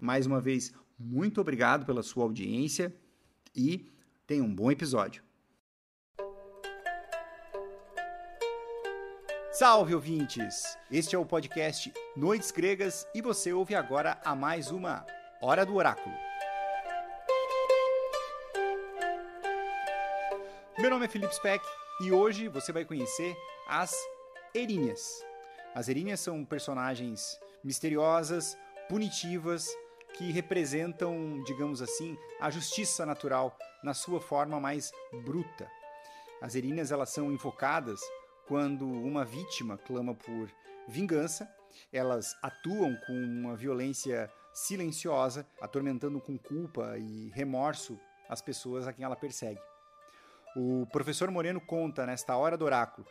Mais uma vez, muito obrigado pela sua audiência e tenha um bom episódio. Salve ouvintes! Este é o podcast Noites Gregas e você ouve agora a mais uma Hora do Oráculo. Meu nome é Felipe Speck e hoje você vai conhecer as Erinhas. As Erinhas são personagens misteriosas, punitivas, que representam, digamos assim, a justiça natural na sua forma mais bruta. As Erinhas elas são invocadas quando uma vítima clama por vingança, elas atuam com uma violência silenciosa, atormentando com culpa e remorso as pessoas a quem ela persegue. O professor Moreno conta nesta hora do oráculo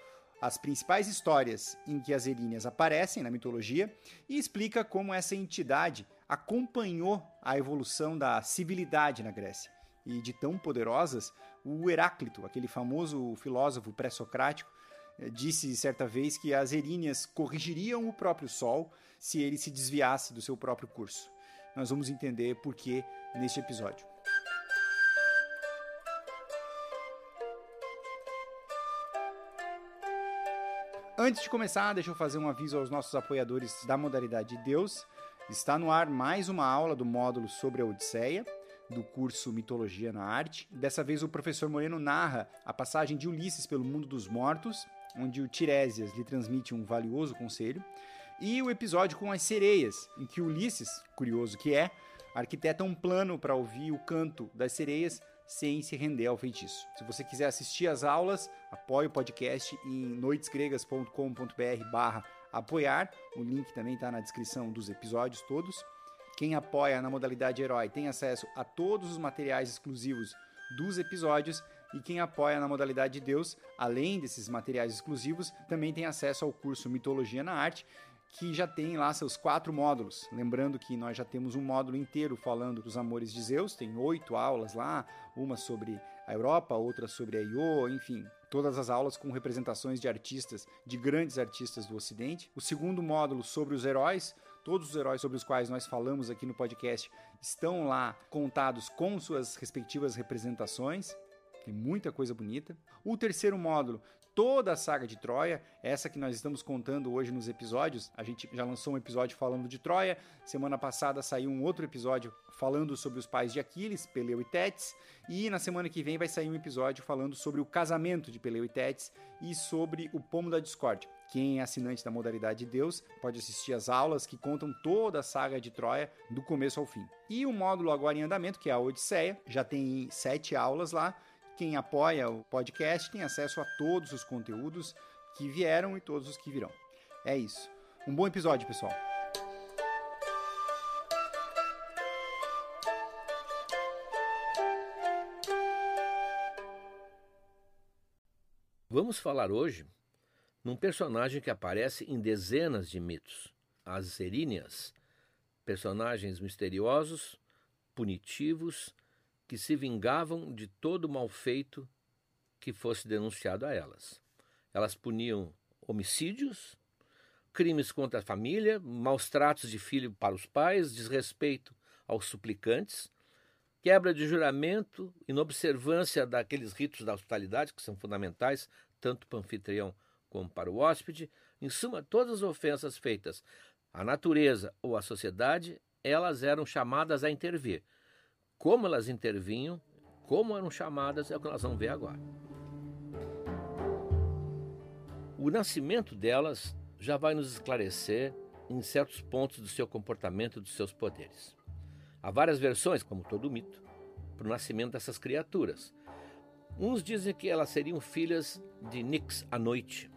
as principais histórias em que as Eríneas aparecem na mitologia e explica como essa entidade acompanhou a evolução da civilidade na Grécia. E de tão poderosas, o Heráclito, aquele famoso filósofo pré-socrático, eh, disse certa vez que as eríneas corrigiriam o próprio Sol se ele se desviasse do seu próprio curso. Nós vamos entender por que neste episódio. Antes de começar, deixa eu fazer um aviso aos nossos apoiadores da modalidade de Deus. Está no ar mais uma aula do módulo sobre a Odisseia, do curso Mitologia na Arte. Dessa vez o professor Moreno narra a passagem de Ulisses pelo mundo dos mortos onde o Tiresias lhe transmite um valioso conselho, e o episódio com as sereias, em que Ulisses, curioso que é, arquiteta um plano para ouvir o canto das sereias sem se render ao feitiço. Se você quiser assistir às aulas, apoie o podcast em noitesgregas.com.br barra apoiar. O link também está na descrição dos episódios todos. Quem apoia na modalidade herói tem acesso a todos os materiais exclusivos dos episódios e quem apoia na modalidade de Deus, além desses materiais exclusivos, também tem acesso ao curso Mitologia na Arte, que já tem lá seus quatro módulos. Lembrando que nós já temos um módulo inteiro falando dos amores de Zeus, tem oito aulas lá, uma sobre a Europa, outra sobre a Io, enfim, todas as aulas com representações de artistas, de grandes artistas do Ocidente. O segundo módulo sobre os heróis, todos os heróis sobre os quais nós falamos aqui no podcast estão lá contados com suas respectivas representações. Tem muita coisa bonita. O terceiro módulo, toda a saga de Troia, essa que nós estamos contando hoje nos episódios. A gente já lançou um episódio falando de Troia. Semana passada saiu um outro episódio falando sobre os pais de Aquiles, Peleu e Tétis. E na semana que vem vai sair um episódio falando sobre o casamento de Peleu e Tétis e sobre o pomo da discórdia. Quem é assinante da modalidade de Deus pode assistir às aulas que contam toda a saga de Troia do começo ao fim. E o módulo agora em andamento, que é a Odisseia, já tem sete aulas lá Quem apoia o podcast tem acesso a todos os conteúdos que vieram e todos os que virão. É isso. Um bom episódio, pessoal. Vamos falar hoje num personagem que aparece em dezenas de mitos, as Eríneas, personagens misteriosos, punitivos, que se vingavam de todo mal feito que fosse denunciado a elas. Elas puniam homicídios, crimes contra a família, maus tratos de filho para os pais, desrespeito aos suplicantes, quebra de juramento, inobservância daqueles ritos da hospitalidade que são fundamentais tanto para o anfitrião como para o hóspede. Em suma, todas as ofensas feitas à natureza ou à sociedade, elas eram chamadas a intervir. Como elas intervinham, como eram chamadas, é o que nós vamos ver agora. O nascimento delas já vai nos esclarecer em certos pontos do seu comportamento e dos seus poderes. Há várias versões, como todo mito, para o nascimento dessas criaturas. Uns dizem que elas seriam filhas de Nix à noite,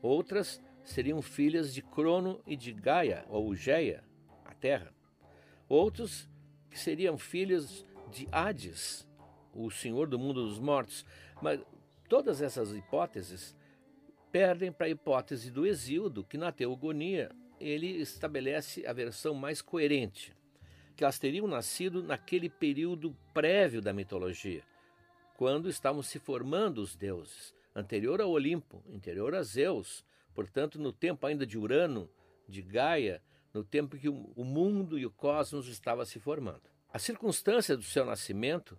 outras seriam filhas de Crono e de Gaia, ou Geia, a terra. Outros que seriam filhas de Hades, o senhor do mundo dos mortos. Mas todas essas hipóteses perdem para a hipótese do Exíodo, que na teogonia ele estabelece a versão mais coerente, que elas teriam nascido naquele período prévio da mitologia, quando estavam se formando os deuses, anterior ao Olimpo, anterior a Zeus, portanto, no tempo ainda de Urano, de Gaia, no tempo que o mundo e o cosmos estavam se formando. As circunstâncias do seu nascimento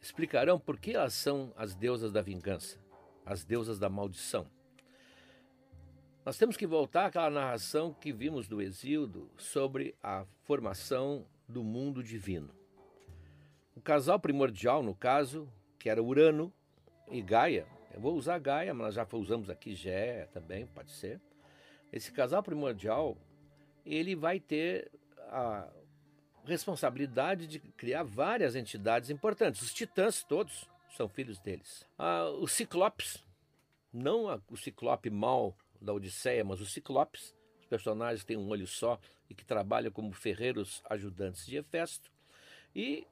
explicarão por que elas são as deusas da vingança, as deusas da maldição. Nós temos que voltar àquela narração que vimos do Exíodo sobre a formação do mundo divino. O casal primordial, no caso, que era Urano e Gaia. Eu vou usar Gaia, mas já usamos aqui Gé também, pode ser. Esse casal primordial, ele vai ter a responsabilidade de criar várias entidades importantes. Os titãs todos são filhos deles. Ah, os ciclopes, não a, o ciclope mal da Odisseia, mas os ciclopes, os personagens que têm um olho só e que trabalham como ferreiros ajudantes de Hefesto. E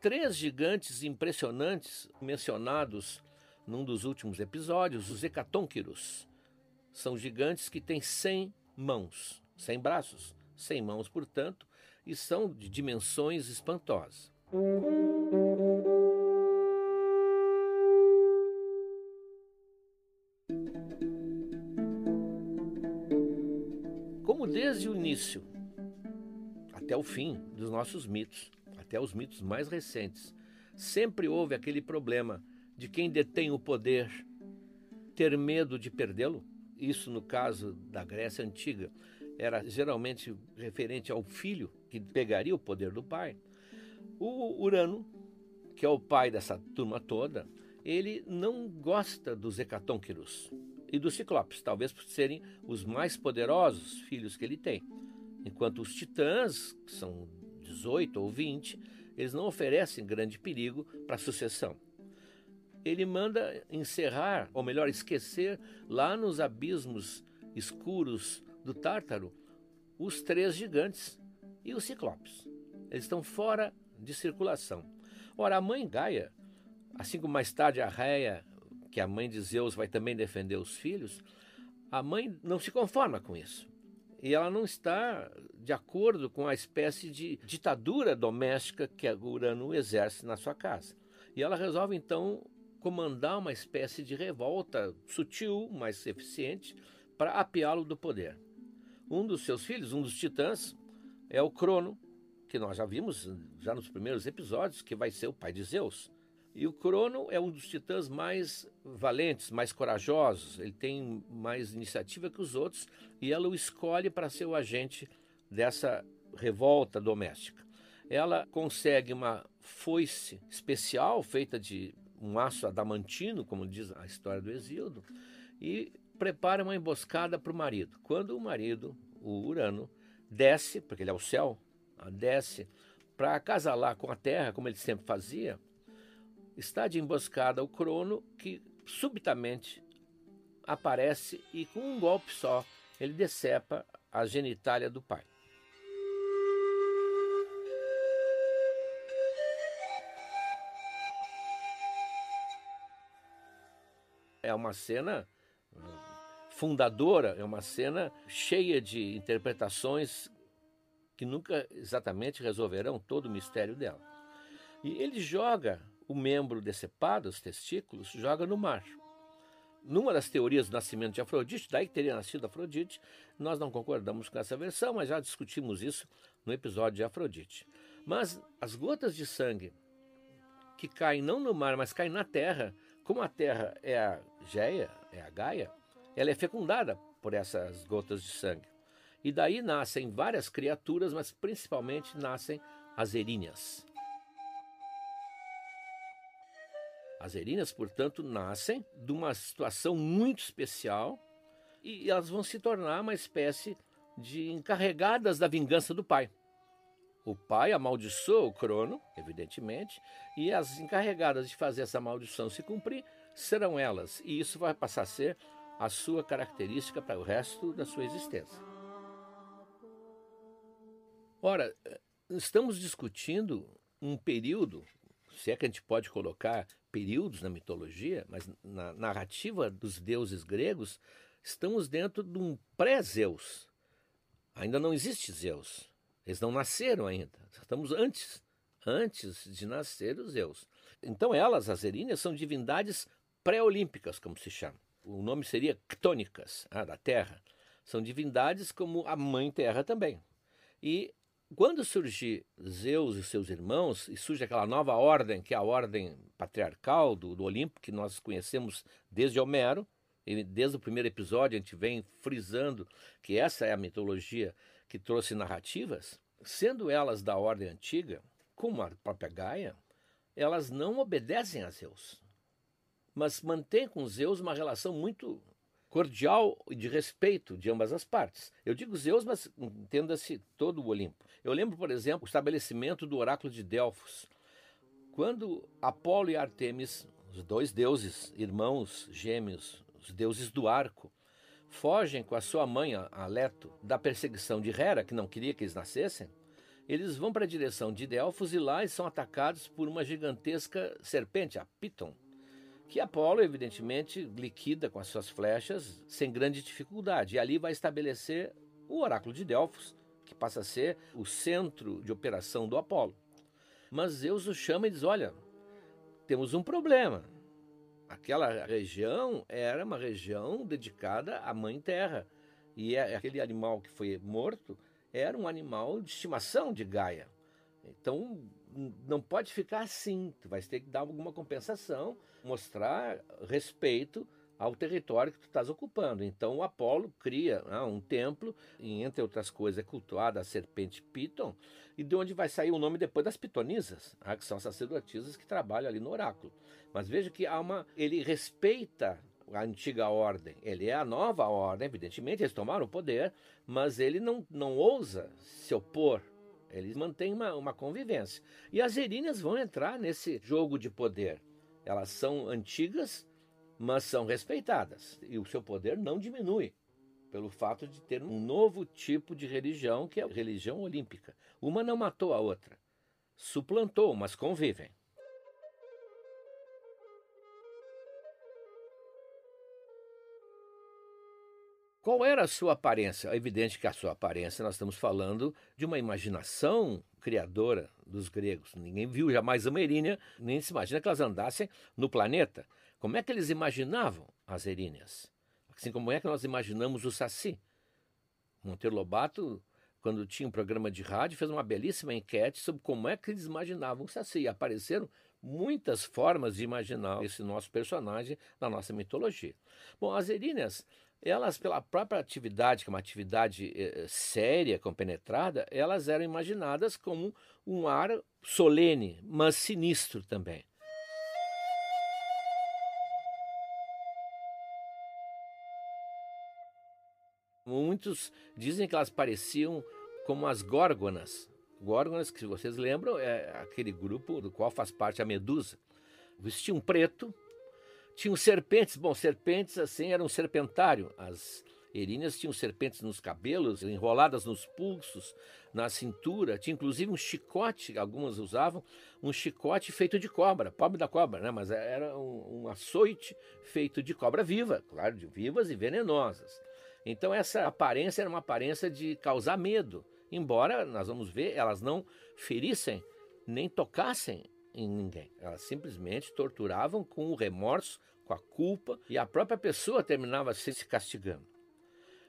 três gigantes impressionantes mencionados num dos últimos episódios, os Hecatônquiros. São gigantes que têm 100 mãos, 100 braços, 100 mãos, portanto, e são de dimensões espantosas. Como desde o início até o fim dos nossos mitos, até os mitos mais recentes, sempre houve aquele problema de quem detém o poder ter medo de perdê-lo. Isso, no caso da Grécia Antiga, era geralmente referente ao filho que pegaria o poder do pai. O Urano, que é o pai dessa turma toda, ele não gosta dos hecatônquiros e dos ciclopes, talvez por serem os mais poderosos filhos que ele tem. Enquanto os titãs, que são 18 ou 20, eles não oferecem grande perigo para a sucessão. Ele manda encerrar, ou melhor, esquecer, lá nos abismos escuros do Tártaro, os três gigantes e os ciclopes. Eles estão fora de circulação. Ora, a mãe Gaia, assim como mais tarde a Réia, que a mãe de Zeus vai também defender os filhos, a mãe não se conforma com isso e ela não está de acordo com a espécie de ditadura doméstica que Urano exerce na sua casa. E ela resolve então comandar uma espécie de revolta sutil, mas eficiente, para apiá-lo do poder. Um dos seus filhos, um dos titãs, é o Crono, que nós já vimos já nos primeiros episódios, que vai ser o pai de Zeus. E o Crono é um dos titãs mais valentes, mais corajosos, ele tem mais iniciativa que os outros e ela o escolhe para ser o agente dessa revolta doméstica. Ela consegue uma foice especial feita de um aço adamantino, como diz a história do Exíodo, e prepara uma emboscada para o marido. Quando o marido, o Urano, desce, porque ele é o céu, desce para acasalar com a terra, como ele sempre fazia, está de emboscada o Crono, que subitamente aparece e com um golpe só ele decepa a genitália do pai. É uma cena fundadora, é uma cena cheia de interpretações que nunca exatamente resolverão todo o mistério dela. E ele joga o membro decepado, os testículos, joga no mar. Numa das teorias do nascimento de Afrodite, daí que teria nascido Afrodite, nós não concordamos com essa versão, mas já discutimos isso no episódio de Afrodite. Mas as gotas de sangue que caem não no mar, mas caem na terra, como a terra é a Geia, é a Gaia, ela é fecundada por essas gotas de sangue. E daí nascem várias criaturas, mas principalmente nascem as erinhas. As erinhas, portanto, nascem de uma situação muito especial e elas vão se tornar uma espécie de encarregadas da vingança do pai. O pai amaldiçoa o Crono, evidentemente, e as encarregadas de fazer essa maldição se cumprir serão elas, e isso vai passar a ser a sua característica para o resto da sua existência. Ora, estamos discutindo um período, se é que a gente pode colocar períodos na mitologia, mas na narrativa dos deuses gregos, estamos dentro de um pré-Zeus. Ainda não existe Zeus. Eles não nasceram ainda. Estamos antes, antes de nascer os Zeus. Então elas, as eríneas, são divindades pré-olímpicas, como se chama. O nome seria ctônicas, ah, da Terra. São divindades como a Mãe Terra também. E quando surgir Zeus e seus irmãos, e surge aquela nova ordem, que é a ordem patriarcal do, do Olimpo, que nós conhecemos desde Homero, desde o primeiro episódio a gente vem frisando que essa é a mitologia que trouxe narrativas, sendo elas da ordem antiga, como a própria Gaia, elas não obedecem a Zeus, mas mantêm com Zeus uma relação muito cordial e de respeito de ambas as partes. Eu digo Zeus, mas entenda-se todo o Olimpo. Eu lembro, por exemplo, o estabelecimento do oráculo de Delfos. Quando Apolo e Artemis, os dois deuses, irmãos gêmeos, os deuses do arco, fogem com a sua mãe, a Leto, da perseguição de Hera, que não queria que eles nascessem, eles vão para a direção de Delfos e lá são atacados por uma gigantesca serpente, a Piton, que Apolo, evidentemente, liquida com as suas flechas sem grande dificuldade. E ali vai estabelecer o oráculo de Delfos, que passa a ser o centro de operação do Apolo. Mas Zeus o chama e diz: Olha, temos um problema. Aquela região era uma região dedicada à Mãe Terra. E é, aquele animal que foi morto era um animal de estimação de Gaia. Então não pode ficar assim. Tu vai ter que dar alguma compensação, mostrar respeito ao território que tu estás ocupando. Então o Apolo cria né, um templo, e entre outras coisas é cultuada a serpente Piton, e de onde vai sair o nome depois das pitonisas, né, que são sacerdotisas que trabalham ali no oráculo. Mas veja que há uma, ele respeita a antiga ordem, ele é a nova ordem, evidentemente, eles tomaram o poder, mas ele não, não ousa se opor eles mantêm uma, uma convivência. E as eríneas vão entrar nesse jogo de poder. Elas são antigas, mas são respeitadas. E o seu poder não diminui pelo fato de ter um novo tipo de religião, que é a religião olímpica. Uma não matou a outra, suplantou, mas convivem. Qual era a sua aparência? É evidente que a sua aparência, nós estamos falando de uma imaginação criadora dos gregos. Ninguém viu jamais uma erínia, nem se imagina que elas andassem no planeta. Como é que eles imaginavam as eríneas? Assim como é que nós imaginamos o Saci? Monteiro Lobato, quando tinha um programa de rádio, fez uma belíssima enquete sobre como é que eles imaginavam o Saci. E apareceram muitas formas de imaginar esse nosso personagem na nossa mitologia. Bom, as eríneas elas, pela própria atividade, que é uma atividade eh, séria, compenetrada, elas eram imaginadas como um ar solene, mas sinistro também. Muitos dizem que elas pareciam como as górgonas. Górgonas, que vocês lembram, é aquele grupo do qual faz parte a Medusa. vestiam preto, tinham serpentes, bom, serpentes assim eram um serpentário, as Eríneas tinham serpentes nos cabelos, enroladas nos pulsos, na cintura, tinha inclusive um chicote, algumas usavam, um chicote feito de cobra, pobre da cobra, né? mas era um, um açoite feito de cobra viva, claro, de vivas e venenosas. Então essa aparência era uma aparência de causar medo, embora nós vamos ver, elas não ferissem nem tocassem em ninguém. Elas simplesmente torturavam com o remorso, com a culpa, e a própria pessoa terminava se castigando.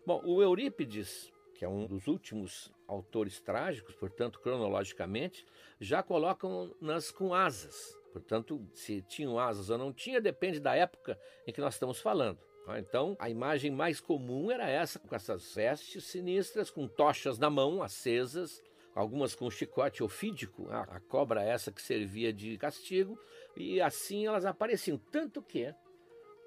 Bom, o Eurípides, que é um dos últimos autores trágicos, portanto, cronologicamente, já colocam-nas com asas. Portanto, se tinham asas ou não tinha, depende da época em que nós estamos falando. Tá? Então, a imagem mais comum era essa, com essas vestes sinistras, com tochas na mão, acesas, algumas com chicote ofídico, a cobra essa que servia de castigo, e assim elas apareciam. Tanto que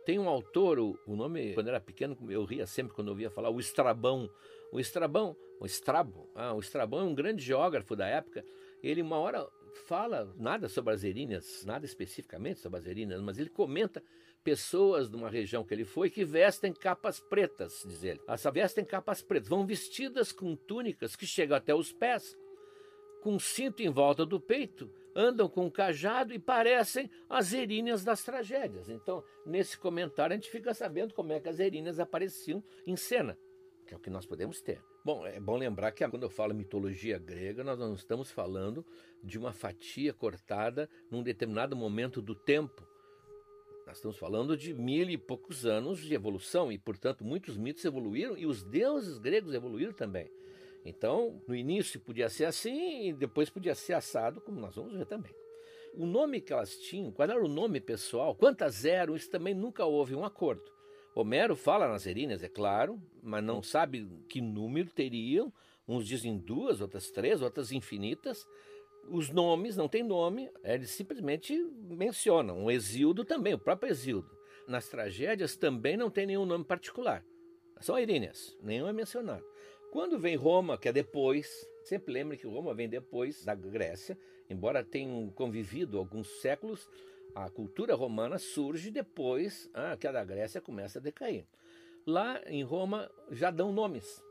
tem um autor, o, o nome, quando era pequeno, eu ria sempre quando ouvia falar, o Estrabão. O Estrabão, o Estrabo, ah, o Estrabão é um grande geógrafo da época. Ele uma hora fala nada sobre as eríneas, nada especificamente sobre as eríneas, mas ele comenta pessoas de uma região que ele foi que vestem capas pretas, diz ele. Elas vestem capas pretas, vão vestidas com túnicas que chegam até os pés, com cinto em volta do peito, andam com um cajado e parecem as eríneas das tragédias. Então, nesse comentário, a gente fica sabendo como é que as eríneas apareciam em cena, que é o que nós podemos ter. Bom, é bom lembrar que quando eu falo mitologia grega, nós não estamos falando de uma fatia cortada num determinado momento do tempo. Nós estamos falando de mil e poucos anos de evolução e, portanto, muitos mitos evoluíram e os deuses gregos evoluíram também. Então, no início podia ser assim e depois podia ser assado, como nós vamos ver também. O nome que elas tinham, qual era o nome pessoal, quantas eram, isso também nunca houve um acordo. Homero fala nas eríneas, é claro, mas não sabe que número teriam. Uns dizem duas, outras três, outras infinitas. Os nomes não tem nome, eles simplesmente mencionam. O Exildo também, o próprio Exildo. Nas tragédias também não tem nenhum nome particular. São eríneas, nenhum é mencionado. Quando vem Roma, que é depois, sempre lembre que Roma vem depois da Grécia, embora tenham convivido alguns séculos, a cultura romana surge depois ah, que a da Grécia começa a decair. Lá em Roma já dão nomes.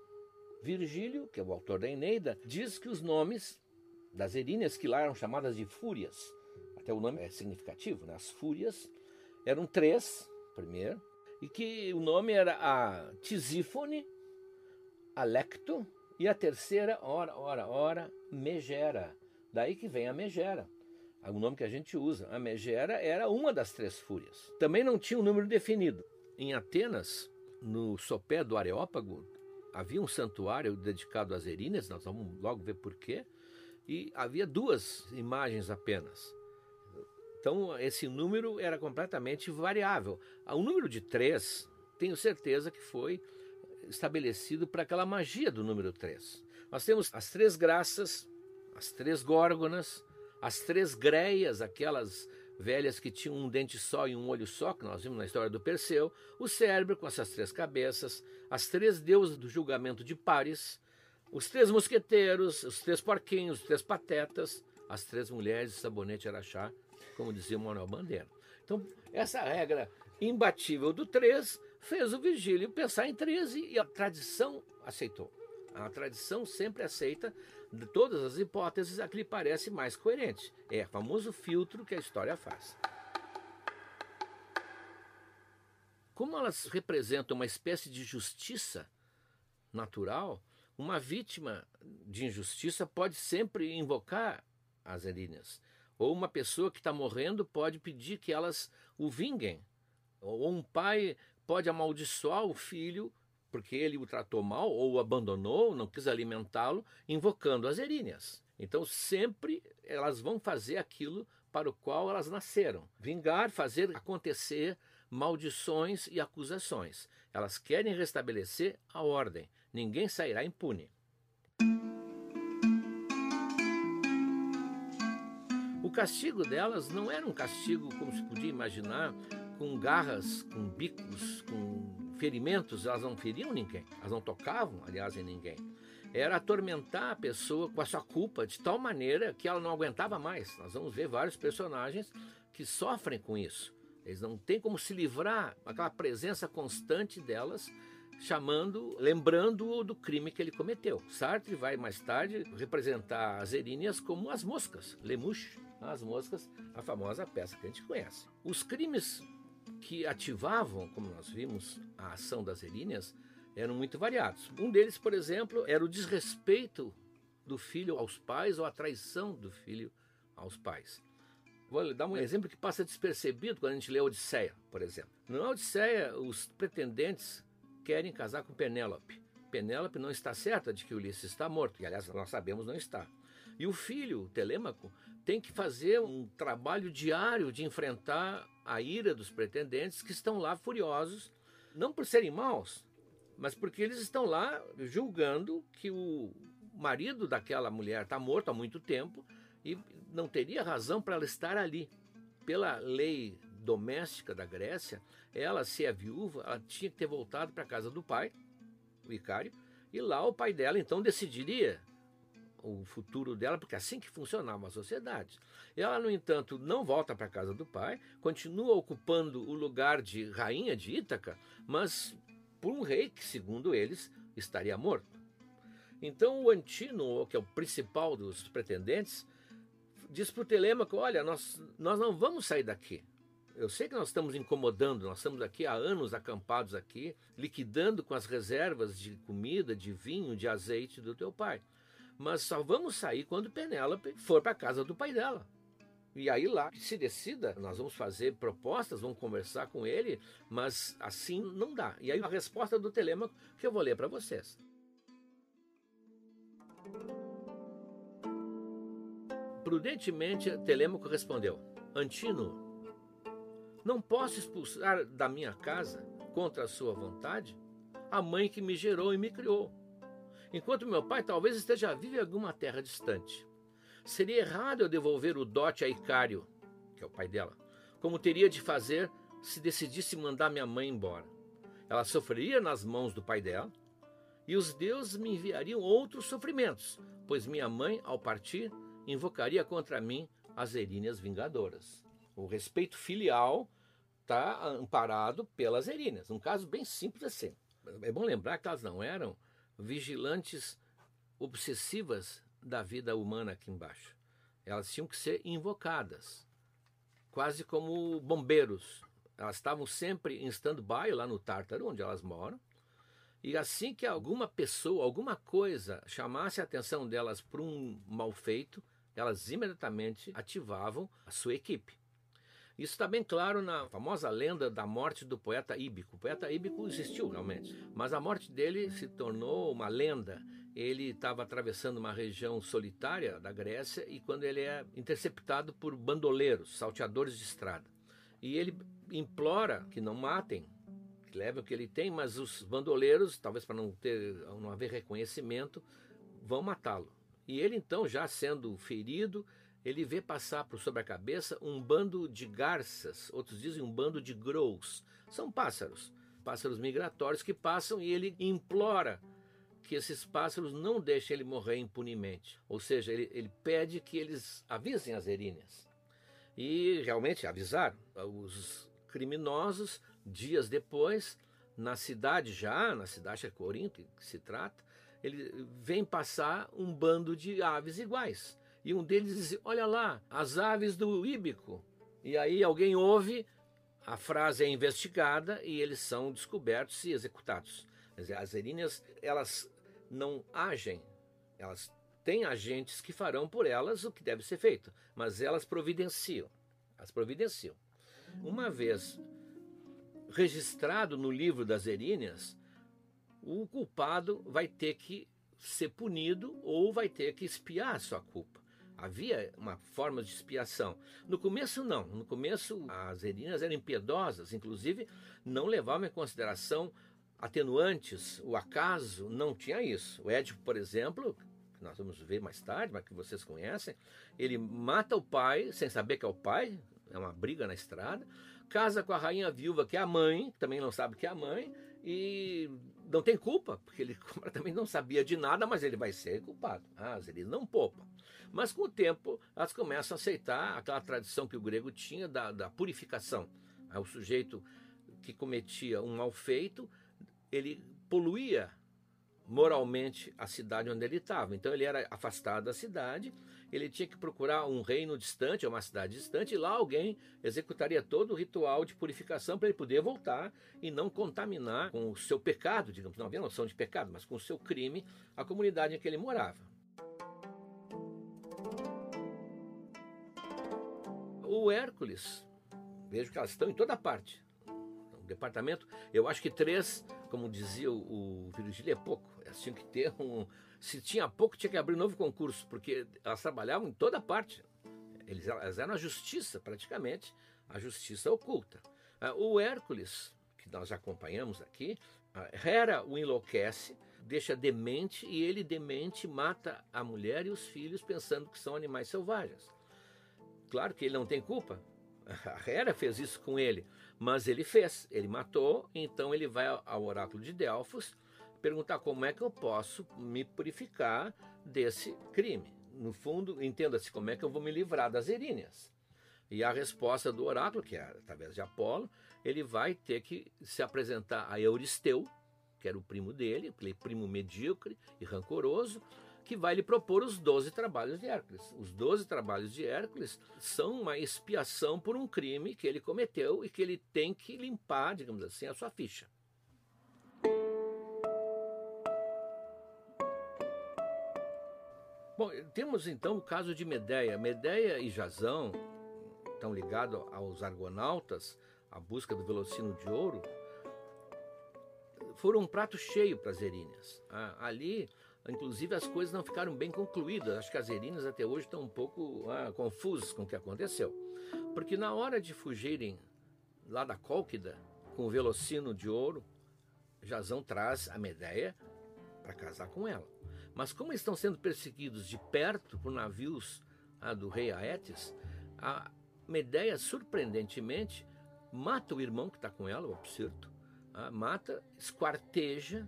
Virgílio, que é o autor da Eneida, diz que os nomes das eríneas, que lá eram chamadas de fúrias, até o nome é significativo, né? as fúrias, eram três, primeiro, e que o nome era a Tisífone, Alecto, e a terceira, ora, ora, ora, Megera. Daí que vem a Megera, o nome que a gente usa. A Megera era uma das três fúrias. Também não tinha um número definido. Em Atenas, no sopé do Areópago, havia um santuário dedicado às Eríneas, nós vamos logo ver porquê, e havia duas imagens apenas. Então, esse número era completamente variável. O número de três, tenho certeza que foi estabelecido para aquela magia do número 3. Nós temos as três graças, as três górgonas, as três greias, aquelas velhas que tinham um dente só e um olho só, que nós vimos na história do Perseu, o cérebro com essas três cabeças, as três deusas do julgamento de Paris, os três mosqueteiros, os três porquinhos, os três patetas, as três mulheres de sabonete araxá, como dizia o Manuel Bandeira. Então, essa regra imbatível do três fez o Virgílio pensar em 13 e a tradição aceitou. A tradição sempre aceita de todas as hipóteses a que lhe parece mais coerente. É o famoso filtro que a história faz. Como elas representam uma espécie de justiça natural, uma vítima de injustiça pode sempre invocar as eríneas. Ou uma pessoa que está morrendo pode pedir que elas o vinguem. Ou um pai pode amaldiçoar o filho porque ele o tratou mal ou o abandonou, não quis alimentá-lo, invocando as eríneas. Então sempre elas vão fazer aquilo para o qual elas nasceram. Vingar, fazer acontecer maldições e acusações. Elas querem restabelecer a ordem. Ninguém sairá impune. O castigo delas não era um castigo como se podia imaginar, com garras, com bicos, com ferimentos, elas não feriam ninguém, elas não tocavam, aliás, em ninguém. Era atormentar a pessoa com a sua culpa de tal maneira que ela não aguentava mais. Nós vamos ver vários personagens que sofrem com isso. Eles não têm como se livrar, aquela presença constante delas, chamando, lembrando-o do crime que ele cometeu. Sartre vai mais tarde representar as eríneas como as moscas, lemuche, as moscas, a famosa peça que a gente conhece. Os crimes que ativavam, como nós vimos, a ação das eríneas eram muito variados. Um deles, por exemplo, era o desrespeito do filho aos pais ou a traição do filho aos pais. Vou dar um exemplo que passa despercebido quando a gente lê a Odisseia, por exemplo. Na Odisseia, os pretendentes querem casar com Penélope. Penélope não está certa de que Ulisses está morto, e aliás, nós sabemos não está. E o filho, Telêmaco, tem que fazer um trabalho diário de enfrentar a ira dos pretendentes que estão lá furiosos, não por serem maus, mas porque eles estão lá julgando que o marido daquela mulher está morto há muito tempo e não teria razão para ela estar ali. Pela lei doméstica da Grécia, ela, se é viúva, ela tinha que ter voltado para a casa do pai, o Icário, e lá o pai dela então decidiria o futuro dela, porque é assim que funcionava a sociedade. Ela, no entanto, não volta para a casa do pai, continua ocupando o lugar de rainha de Ítaca, mas por um rei que, segundo eles, estaria morto. Então o Antino, que é o principal dos pretendentes, diz para o Telêmaco: Olha, nós, nós não vamos sair daqui. Eu sei que nós estamos incomodando, nós estamos aqui há anos acampados aqui, liquidando com as reservas de comida, de vinho, de azeite do teu pai. Mas só vamos sair quando Penélope for para a casa do pai dela. E aí lá se decida, nós vamos fazer propostas, vamos conversar com ele, mas assim não dá. E aí a resposta do Telêmaco que eu vou ler para vocês. Prudentemente, Telêmaco respondeu: Antino, não posso expulsar da minha casa, contra a sua vontade, a mãe que me gerou e me criou, enquanto meu pai talvez esteja vivo em alguma terra distante. Seria errado eu devolver o dote a Icário, que é o pai dela, como teria de fazer se decidisse mandar minha mãe embora. Ela sofreria nas mãos do pai dela, e os deuses me enviariam outros sofrimentos, pois minha mãe, ao partir, invocaria contra mim as eríneas vingadoras. O respeito filial está amparado pelas eríneas. Um caso bem simples assim. É bom lembrar que elas não eram vigilantes obsessivas da vida humana aqui embaixo. Elas tinham que ser invocadas, quase como bombeiros. Elas estavam sempre em stand-by lá no Tártaro, onde elas moram, e assim que alguma pessoa, alguma coisa chamasse a atenção delas por um mal feito, elas imediatamente ativavam a sua equipe. Isso está bem claro na famosa lenda da morte do poeta Íbico. O poeta Íbico existiu realmente, mas a morte dele se tornou uma lenda. Ele estava atravessando uma região solitária da Grécia e quando ele é interceptado por bandoleiros, salteadores de estrada. E ele implora que não matem, que levem o que ele tem, mas os bandoleiros, talvez para não ter não haver reconhecimento, vão matá-lo. E ele então, já sendo ferido, ele vê passar por sobre a cabeça um bando de garças, outros dizem um bando de grous. São pássaros, pássaros migratórios que passam e ele implora que esses pássaros não deixem ele morrer impunemente. Ou seja, ele, ele pede que eles avisem as eríneas. E realmente avisaram. Os criminosos, dias depois, na cidade já, na cidade de Corinto, que se trata, ele vem passar um bando de aves iguais. E um deles diz: Olha lá, as aves do Íbico. E aí alguém ouve, a frase é investigada e eles são descobertos e executados. As eríneas, elas não agem, elas têm agentes que farão por elas o que deve ser feito, mas elas providenciam. As providenciam. Uma vez registrado no livro das eríneas, o culpado vai ter que ser punido ou vai ter que expiar a sua culpa. Havia uma forma de expiação. No começo, não. No começo, as erinas eram impiedosas, inclusive não levavam em consideração atenuantes, o acaso, não tinha isso. O Édipo, por exemplo, que nós vamos ver mais tarde, mas que vocês conhecem, ele mata o pai sem saber que é o pai, é uma briga na estrada, casa com a rainha viúva, que é a mãe, que também não sabe que é a mãe, e não tem culpa, porque ele completamente não sabia de nada, mas ele vai ser culpado. Ah, ele não poupa. Mas com o tempo, elas começam a aceitar aquela tradição que o grego tinha da, da purificação. O sujeito que cometia um mal feito, ele poluía moralmente a cidade onde ele estava. Então ele era afastado da cidade, ele tinha que procurar um reino distante, uma cidade distante, e lá alguém executaria todo o ritual de purificação para ele poder voltar e não contaminar com o seu pecado, digamos, não havia noção de pecado, mas com o seu crime a comunidade em que ele morava. O Hércules, vejo que elas estão em toda parte. O departamento, eu acho que três, como dizia o, o Virgílio, é pouco. Elas tinham que ter um. Se tinha pouco, tinha que abrir um novo concurso, porque elas trabalhavam em toda parte. Eles, elas eram a justiça, praticamente, a justiça oculta. Ah, o Hércules, que nós acompanhamos aqui, Hera o enlouquece, deixa demente e ele, demente, mata a mulher e os filhos pensando que são animais selvagens. Claro que ele não tem culpa. A Hera fez isso com ele, mas ele fez, ele matou, então ele vai ao oráculo de Delfos perguntar como é que eu posso me purificar desse crime. No fundo, entenda-se como é que eu vou me livrar das eríneas. E a resposta do oráculo, que é através de Apolo, ele vai ter que se apresentar a Euristeu, que era o primo dele, aquele primo medíocre e rancoroso, que vai lhe propor os 12 trabalhos de Hércules. Os 12 trabalhos de Hércules são uma expiação por um crime que ele cometeu e que ele tem que limpar, digamos assim, a sua ficha. Bom, temos então o caso de Medeia. Medeia e Jazão estão ligados aos argonautas, a busca do velocino de ouro, foram um prato cheio para as Eríneas. Ah, ali Inclusive, as coisas não ficaram bem concluídas. As Erinas até hoje estão um pouco ah, confusas com o que aconteceu. Porque na hora de fugirem lá da Cólquida, com o velocino de ouro, Jazão traz a Medeia para casar com ela. Mas como estão sendo perseguidos de perto por navios ah, do rei Aetes, a Medeia, surpreendentemente, mata o irmão que está com ela, o Opsirto, ah, mata, esquarteja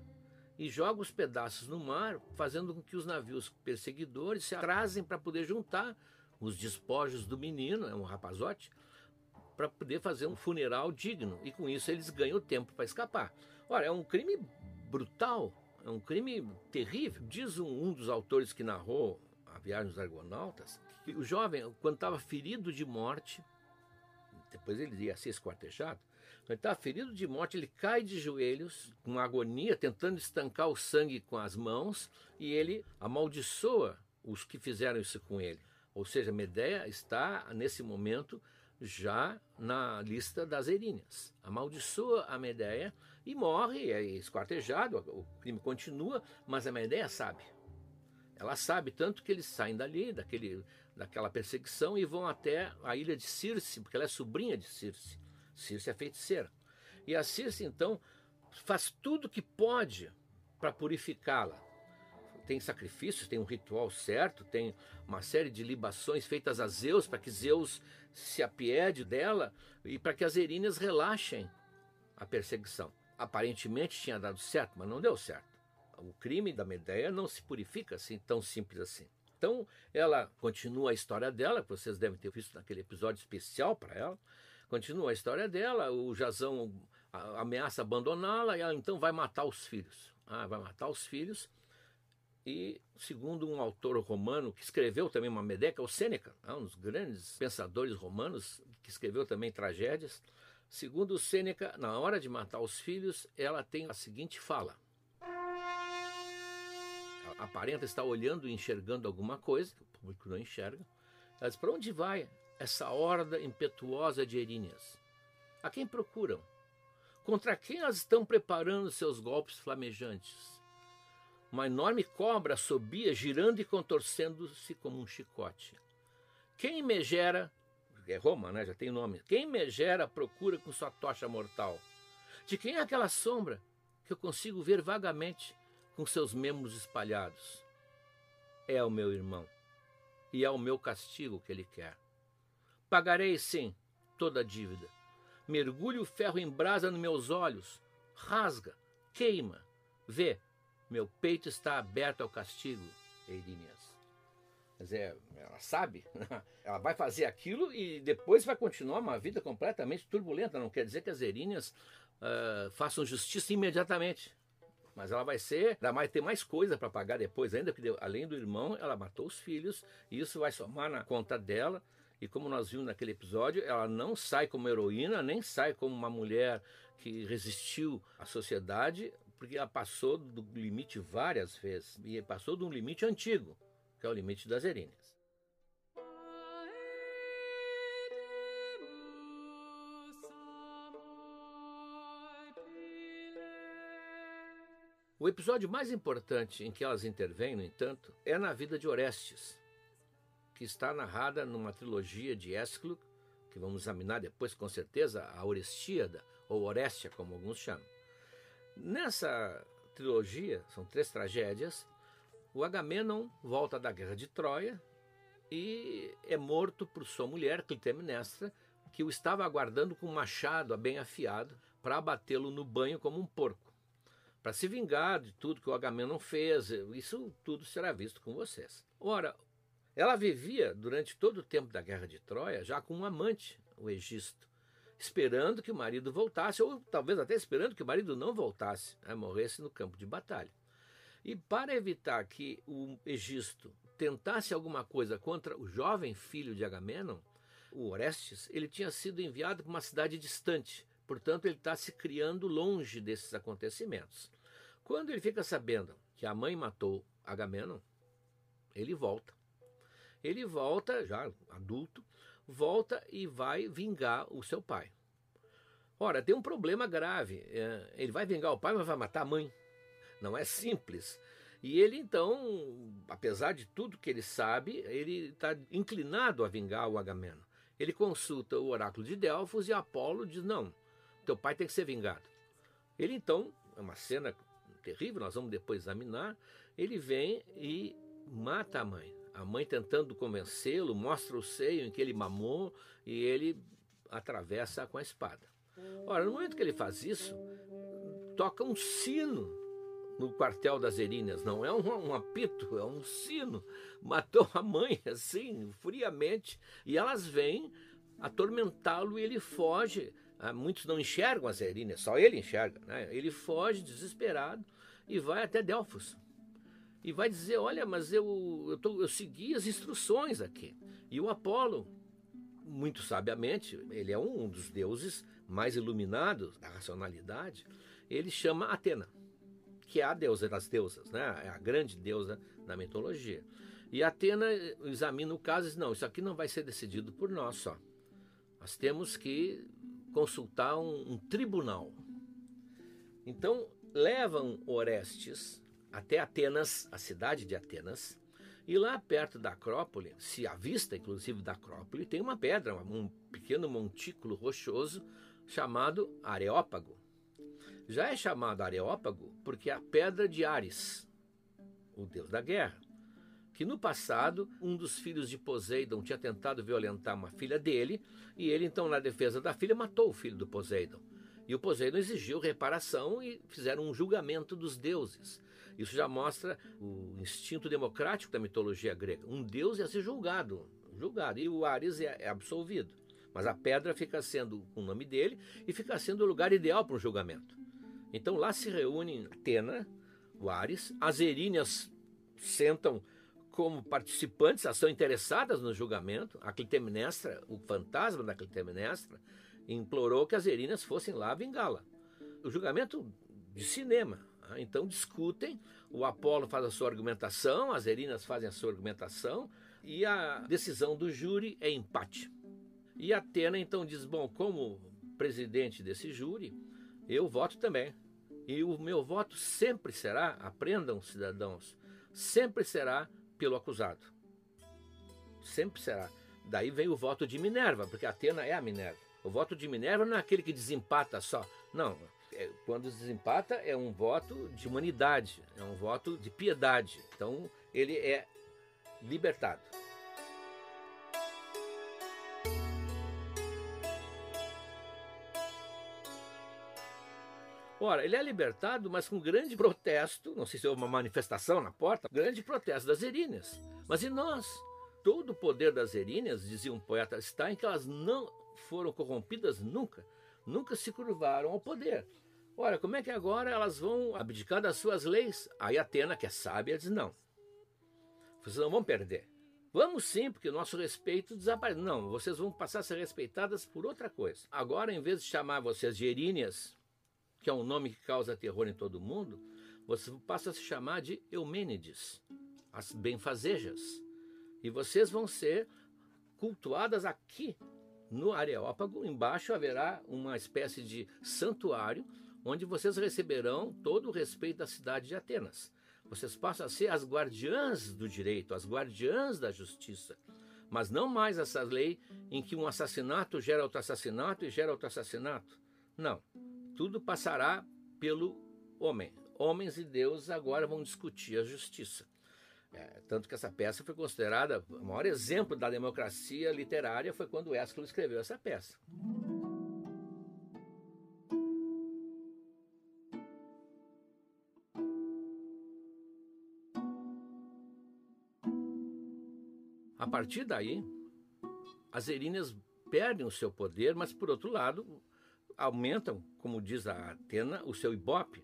e joga os pedaços no mar, fazendo com que os navios perseguidores se atrasem para poder juntar os despojos do menino, é um rapazote, para poder fazer um funeral digno. E com isso eles ganham tempo para escapar. Ora, é um crime brutal, é um crime terrível. Diz um, um dos autores que narrou a viagem dos argonautas que o jovem, quando estava ferido de morte, depois ele ia ser esquartejado, ele está ferido de morte, ele cai de joelhos, com agonia, tentando estancar o sangue com as mãos, e ele amaldiçoa os que fizeram isso com ele. Ou seja, Medeia está, nesse momento, já na lista das eríneas. Amaldiçoa a Medeia e morre, é esquartejado, o crime continua, mas a Medeia sabe. Ela sabe tanto que eles saem dali, daquele, daquela perseguição, e vão até a ilha de Circe, porque ela é sobrinha de Circe. Circe é feiticeira. E a Circe, então, faz tudo que pode para purificá-la. Tem sacrifícios, tem um ritual certo, tem uma série de libações feitas a Zeus para que Zeus se apiede dela e para que as Eríneas relaxem a perseguição. Aparentemente tinha dado certo, mas não deu certo. O crime da Medeia não se purifica assim, tão simples assim. Então, ela continua a história dela, que vocês devem ter visto naquele episódio especial para ela. Continua a história dela, o Jazão ameaça abandoná-la e ela então vai matar os filhos. Ah, vai matar os filhos. E, segundo um autor romano que escreveu também uma Medeca, o Sêneca, ah, um dos grandes pensadores romanos, que escreveu também tragédias, segundo o Sêneca, na hora de matar os filhos, ela tem a seguinte fala. Aparenta estar olhando e enxergando alguma coisa, que o público não enxerga. Ela diz, para onde vai? Essa horda impetuosa de eríneas? A quem procuram? Contra quem elas estão preparando seus golpes flamejantes? Uma enorme cobra assobia, girando e contorcendo-se como um chicote. Quem Megera, é Roma, né? já tem nome, quem Megera procura com sua tocha mortal? De quem é aquela sombra que eu consigo ver vagamente com seus membros espalhados? É o meu irmão, e é o meu castigo que ele quer. Pagarei, sim, toda a dívida. Mergulhe o ferro em brasa nos meus olhos, rasga, queima, Vê, meu peito está aberto ao castigo, Eirinias. Quer dizer, ela sabe, ela vai fazer aquilo e depois vai continuar uma vida completamente turbulenta. Não quer dizer que as Eríneas uh, façam justiça imediatamente. Mas ela vai ser, ela vai ter mais coisa para pagar depois, ainda que além do irmão, ela matou os filhos, e isso vai somar na conta dela. E como nós vimos naquele episódio, ela não sai como heroína, nem sai como uma mulher que resistiu à sociedade, porque ela passou do limite várias vezes, e passou de um limite antigo, que é o limite das Eríneas. O episódio mais importante em que elas intervêm, no entanto, é na vida de Orestes, que está narrada numa trilogia de Ésquilo, que vamos examinar depois com certeza, a Orestíada, ou Orestia, como alguns chamam. Nessa trilogia, são três tragédias, o Agamenon volta da guerra de Troia e é morto por sua mulher, Clitemnestra, que o estava aguardando com um machado bem afiado para abatê-lo no banho como um porco. Para se vingar de tudo que o Agamenon fez, isso tudo será visto com vocês. Ora, ela vivia durante todo o tempo da guerra de Troia já com um amante, o Egisto, esperando que o marido voltasse, ou talvez até esperando que o marido não voltasse, né, morresse no campo de batalha. E para evitar que o Egisto tentasse alguma coisa contra o jovem filho de Agamenon, o Orestes, ele tinha sido enviado para uma cidade distante, portanto ele está se criando longe desses acontecimentos. Quando ele fica sabendo que a mãe matou Agamenon, ele volta ele volta, já adulto, volta e vai vingar o seu pai. Ora, tem um problema grave. É, ele vai vingar o pai, mas vai matar a mãe. Não é simples. E ele então, apesar de tudo que ele sabe, ele está inclinado a vingar o Agamemnon. Ele consulta o oráculo de Delfos e Apolo diz: Não, teu pai tem que ser vingado. Ele então, é uma cena terrível, nós vamos depois examinar. Ele vem e mata a mãe. A mãe tentando convencê-lo, mostra o seio em que ele mamou e ele atravessa com a espada. Ora, no momento que ele faz isso, toca um sino no quartel das Eríneas. Não é um, um, apito, é um sino. Matou a mãe assim, friamente. E elas vêm atormentá-lo e ele foge. Ah, muitos não enxergam as Eríneas, só ele enxerga. Né? Ele foge desesperado e vai até Delfos e vai dizer: Olha, mas eu, eu, tô, eu segui as instruções aqui. E o Apolo, muito sabiamente, ele é um dos deuses mais iluminados da racionalidade, ele chama Atena, que é a deusa das deusas, né? é a grande deusa da mitologia. E Atena examina o caso e diz: Não, isso aqui não vai ser decidido por nós só. Nós temos que consultar um, um tribunal. Então levam Orestes até Atenas, a cidade de Atenas, e lá perto da Acrópole, se avista inclusive da Acrópole, tem uma pedra, um pequeno montículo rochoso chamado Areópago. Já é chamado Areópago porque é a pedra de Ares, o deus da guerra, que no passado um dos filhos de Poseidon tinha tentado violentar uma filha dele, e ele então na defesa da filha matou o filho do Poseidon. E o Poseidon exigiu reparação e fizeram um julgamento dos deuses. Isso já mostra o instinto democrático da mitologia grega. Um deus ia ser julgado, julgado, e o Ares é, é absolvido. Mas a pedra fica sendo o nome dele e fica sendo o lugar ideal para um julgamento. Então lá se reúnem Atena, o Ares, as Eríneas sentam como participantes, elas estão interessadas no julgamento. A Clitemnestra, o fantasma da Clitemnestra, implorou que as Eríneas fossem lá vingá-la. O julgamento de cinema, então discutem, o Apolo faz a sua argumentação, as Erinas fazem a sua argumentação, e a decisão do júri é empate. E Atena então diz: Bom, como presidente desse júri, eu voto também. E o meu voto sempre será, aprendam cidadãos, sempre será pelo acusado. Sempre será. Daí vem o voto de Minerva, porque Atena é a Minerva. O voto de Minerva não é aquele que desempata só. Não, é, quando desempata, é um voto de humanidade, é um voto de piedade. Então, ele é libertado. Ora, ele é libertado, mas com grande protesto, não sei se houve uma manifestação na porta, grande protesto das eríneas. Mas e nós? Todo o poder das eríneas, dizia um poeta, está em que elas não foram corrompidas nunca, nunca se curvaram ao poder. Ora, como é que agora elas vão abdicar das suas leis? Aí Atena, que é sábia, diz: não, vocês não vão perder. Vamos sim, porque o nosso respeito desaparece. Não, vocês vão passar a ser respeitadas por outra coisa. Agora, em vez de chamar vocês de Eríneas, que é um nome que causa terror em todo mundo, você passa a se chamar de Eumênides, as benfazejas. E vocês vão ser cultuadas aqui no Areópago. Embaixo haverá uma espécie de santuário onde vocês receberão todo o respeito da cidade de Atenas. Vocês passam a ser as guardiãs do direito, as guardiãs da justiça. Mas não mais essa lei em que um assassinato gera outro assassinato e gera outro assassinato. Não. Tudo passará pelo homem. Homens e deuses agora vão discutir a justiça. É, tanto que essa peça foi considerada o maior exemplo da democracia literária foi quando Ésquilo escreveu essa peça. Partir daí, as eríneas perdem o seu poder, mas por outro lado, aumentam, como diz a Atena, o seu ibope.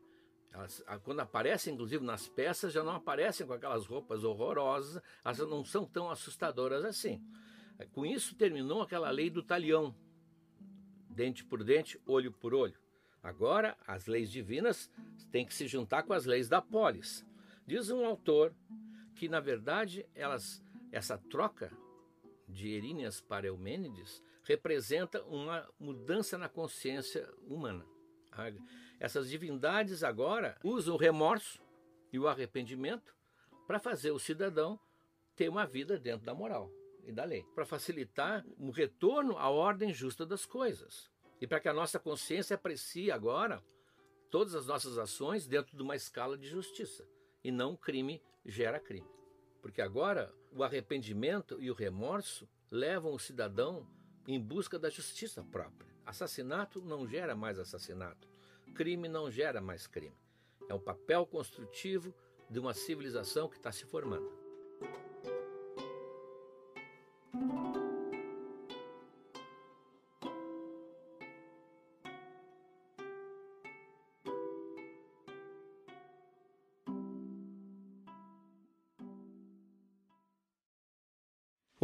Elas, quando aparecem, inclusive nas peças, já não aparecem com aquelas roupas horrorosas, elas não são tão assustadoras assim. Com isso terminou aquela lei do talião, dente por dente, olho por olho. Agora, as leis divinas têm que se juntar com as leis da polis. Diz um autor que, na verdade, elas essa troca de Eríneas para Eumênides representa uma mudança na consciência humana. Essas divindades agora usam o remorso e o arrependimento para fazer o cidadão ter uma vida dentro da moral e da lei, para facilitar um retorno à ordem justa das coisas e para que a nossa consciência aprecie agora todas as nossas ações dentro de uma escala de justiça e não crime gera crime. Porque agora o arrependimento e o remorso levam o cidadão em busca da justiça própria. Assassinato não gera mais assassinato. Crime não gera mais crime. É um papel construtivo de uma civilização que está se formando.